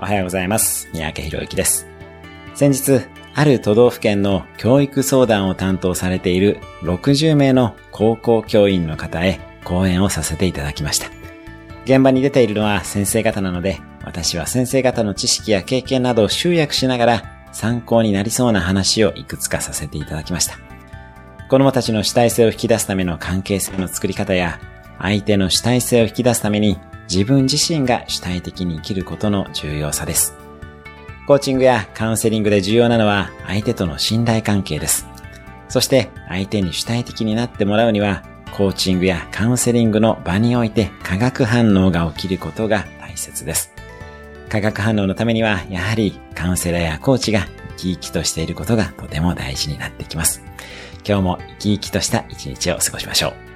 おはようございます。三宅博之です。先日、ある都道府県の教育相談を担当されている60名の高校教員の方へ講演をさせていただきました。現場に出ているのは先生方なので、私は先生方の知識や経験などを集約しながら参考になりそうな話をいくつかさせていただきました。子供たちの主体性を引き出すための関係性の作り方や、相手の主体性を引き出すために自分自身が主体的に生きることの重要さです。コーチングやカウンセリングで重要なのは相手との信頼関係です。そして相手に主体的になってもらうには、コーチングやカウンセリングの場において化学反応が起きることが大切です。化学反応のためには、やはりカウンセラーやコーチが生き生きとしていることがとても大事になってきます。今日も生き生きとした一日を過ごしましょう。